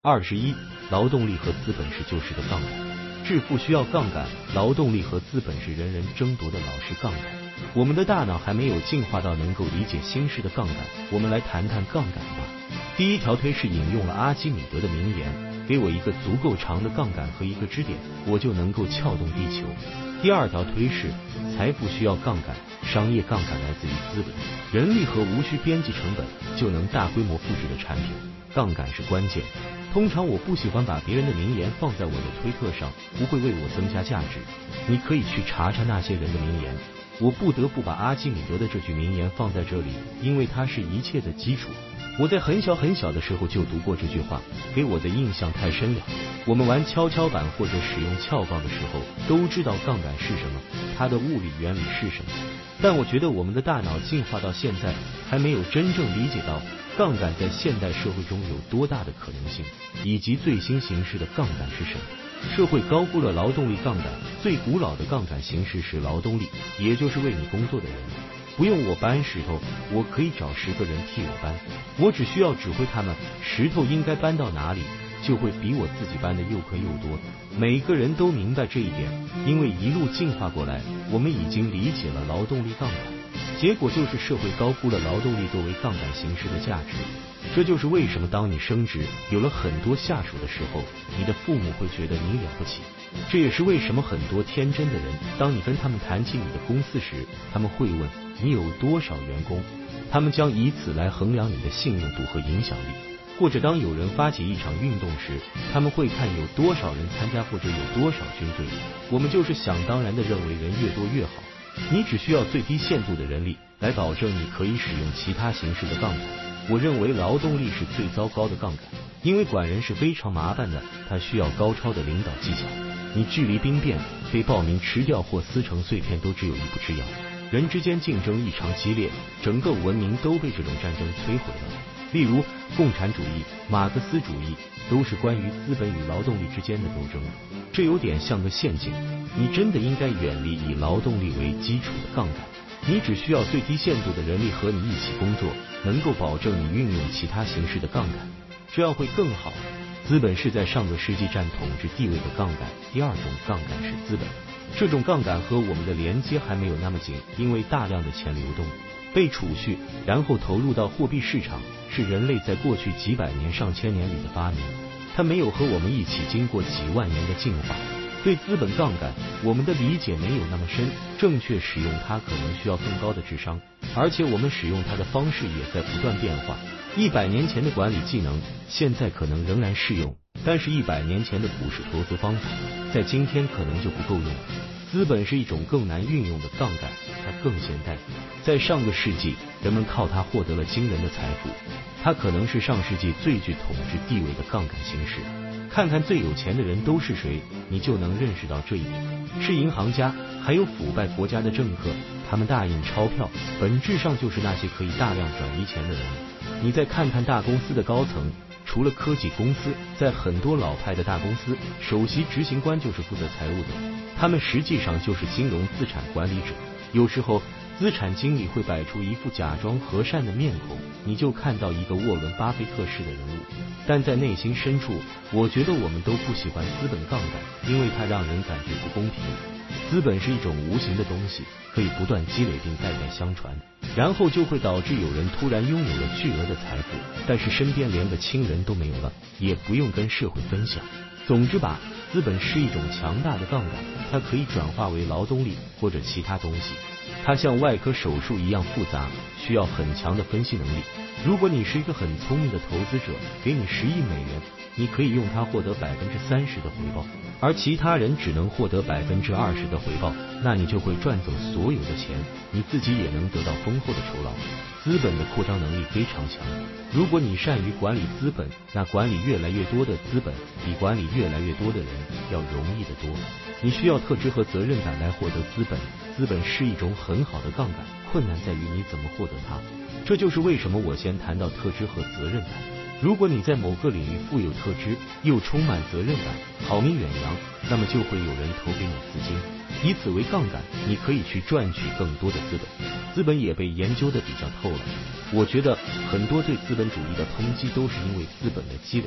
二十一，劳动力和资本是旧时的杠杆。致富需要杠杆，劳动力和资本是人人争夺的老式杠杆。我们的大脑还没有进化到能够理解新式的杠杆。我们来谈谈杠杆吧。第一条推是引用了阿基米德的名言：给我一个足够长的杠杆和一个支点，我就能够撬动地球。第二条推是财富需要杠杆，商业杠杆来自于资本、人力和无需边际成本就能大规模复制的产品，杠杆是关键。通常我不喜欢把别人的名言放在我的推特上，不会为我增加价值。你可以去查查那些人的名言。我不得不把阿基米德的这句名言放在这里，因为它是一切的基础。我在很小很小的时候就读过这句话，给我的印象太深了。我们玩跷跷板或者使用撬杠的时候，都知道杠杆是什么，它的物理原理是什么。但我觉得我们的大脑进化到现在，还没有真正理解到。杠杆在现代社会中有多大的可能性，以及最新形式的杠杆是什么？社会高估了劳动力杠杆。最古老的杠杆形式是劳动力，也就是为你工作的人。不用我搬石头，我可以找十个人替我搬，我只需要指挥他们，石头应该搬到哪里，就会比我自己搬的又快又多。每个人都明白这一点，因为一路进化过来，我们已经理解了劳动力杠杆。结果就是社会高估了劳动力作为杠杆形式的价值，这就是为什么当你升职有了很多下属的时候，你的父母会觉得你了不起。这也是为什么很多天真的人，当你跟他们谈起你的公司时，他们会问你有多少员工，他们将以此来衡量你的信用度和影响力。或者当有人发起一场运动时，他们会看有多少人参加或者有多少军队。我们就是想当然的认为人越多越好。你只需要最低限度的人力来保证你可以使用其他形式的杠杆。我认为劳动力是最糟糕的杠杆，因为管人是非常麻烦的，它需要高超的领导技巧。你距离兵变、被暴民吃掉或撕成碎片都只有一步之遥。人之间竞争异常激烈，整个文明都被这种战争摧毁了。例如，共产主义、马克思主义都是关于资本与劳动力之间的斗争。这有点像个陷阱。你真的应该远离以劳动力为基础的杠杆。你只需要最低限度的人力和你一起工作，能够保证你运用其他形式的杠杆，这样会更好。资本是在上个世纪占统治地位的杠杆。第二种杠杆是资本，这种杠杆和我们的连接还没有那么紧，因为大量的钱流动被储蓄，然后投入到货币市场，是人类在过去几百年、上千年里的发明。它没有和我们一起经过几万年的进化。对资本杠杆，我们的理解没有那么深，正确使用它可能需要更高的智商，而且我们使用它的方式也在不断变化。一百年前的管理技能，现在可能仍然适用，但是一百年前的股市投资方法，在今天可能就不够用了。资本是一种更难运用的杠杆，它更现代。在上个世纪，人们靠它获得了惊人的财富，它可能是上世纪最具统治地位的杠杆形式。看看最有钱的人都是谁，你就能认识到这一点。是银行家，还有腐败国家的政客，他们大印钞票，本质上就是那些可以大量转移钱的人。你再看看大公司的高层，除了科技公司，在很多老派的大公司，首席执行官就是负责财务的，他们实际上就是金融资产管理者。有时候。资产经理会摆出一副假装和善的面孔，你就看到一个沃伦巴菲特式的人物，但在内心深处，我觉得我们都不喜欢资本杠杆，因为它让人感觉不公平。资本是一种无形的东西，可以不断积累并代代相传，然后就会导致有人突然拥有了巨额的财富，但是身边连个亲人都没有了，也不用跟社会分享。总之吧，资本是一种强大的杠杆，它可以转化为劳动力或者其他东西。它像外科手术一样复杂，需要很强的分析能力。如果你是一个很聪明的投资者，给你十亿美元，你可以用它获得百分之三十的回报，而其他人只能获得百分之二十的回报，那你就会赚走所有的钱，你自己也能得到丰厚的酬劳。资本的扩张能力非常强，如果你善于管理资本，那管理越来越多的资本，比管理越来越多的人要容易得多。你需要特质和责任感来获得资本，资本是一种很好的杠杆，困难在于你怎么获得它。这就是为什么我先先谈到特质和责任感。如果你在某个领域富有特质，又充满责任感，好名远扬，那么就会有人投给你资金，以此为杠杆，你可以去赚取更多的资本。资本也被研究的比较透了。我觉得很多对资本主义的抨击都是因为资本的积累。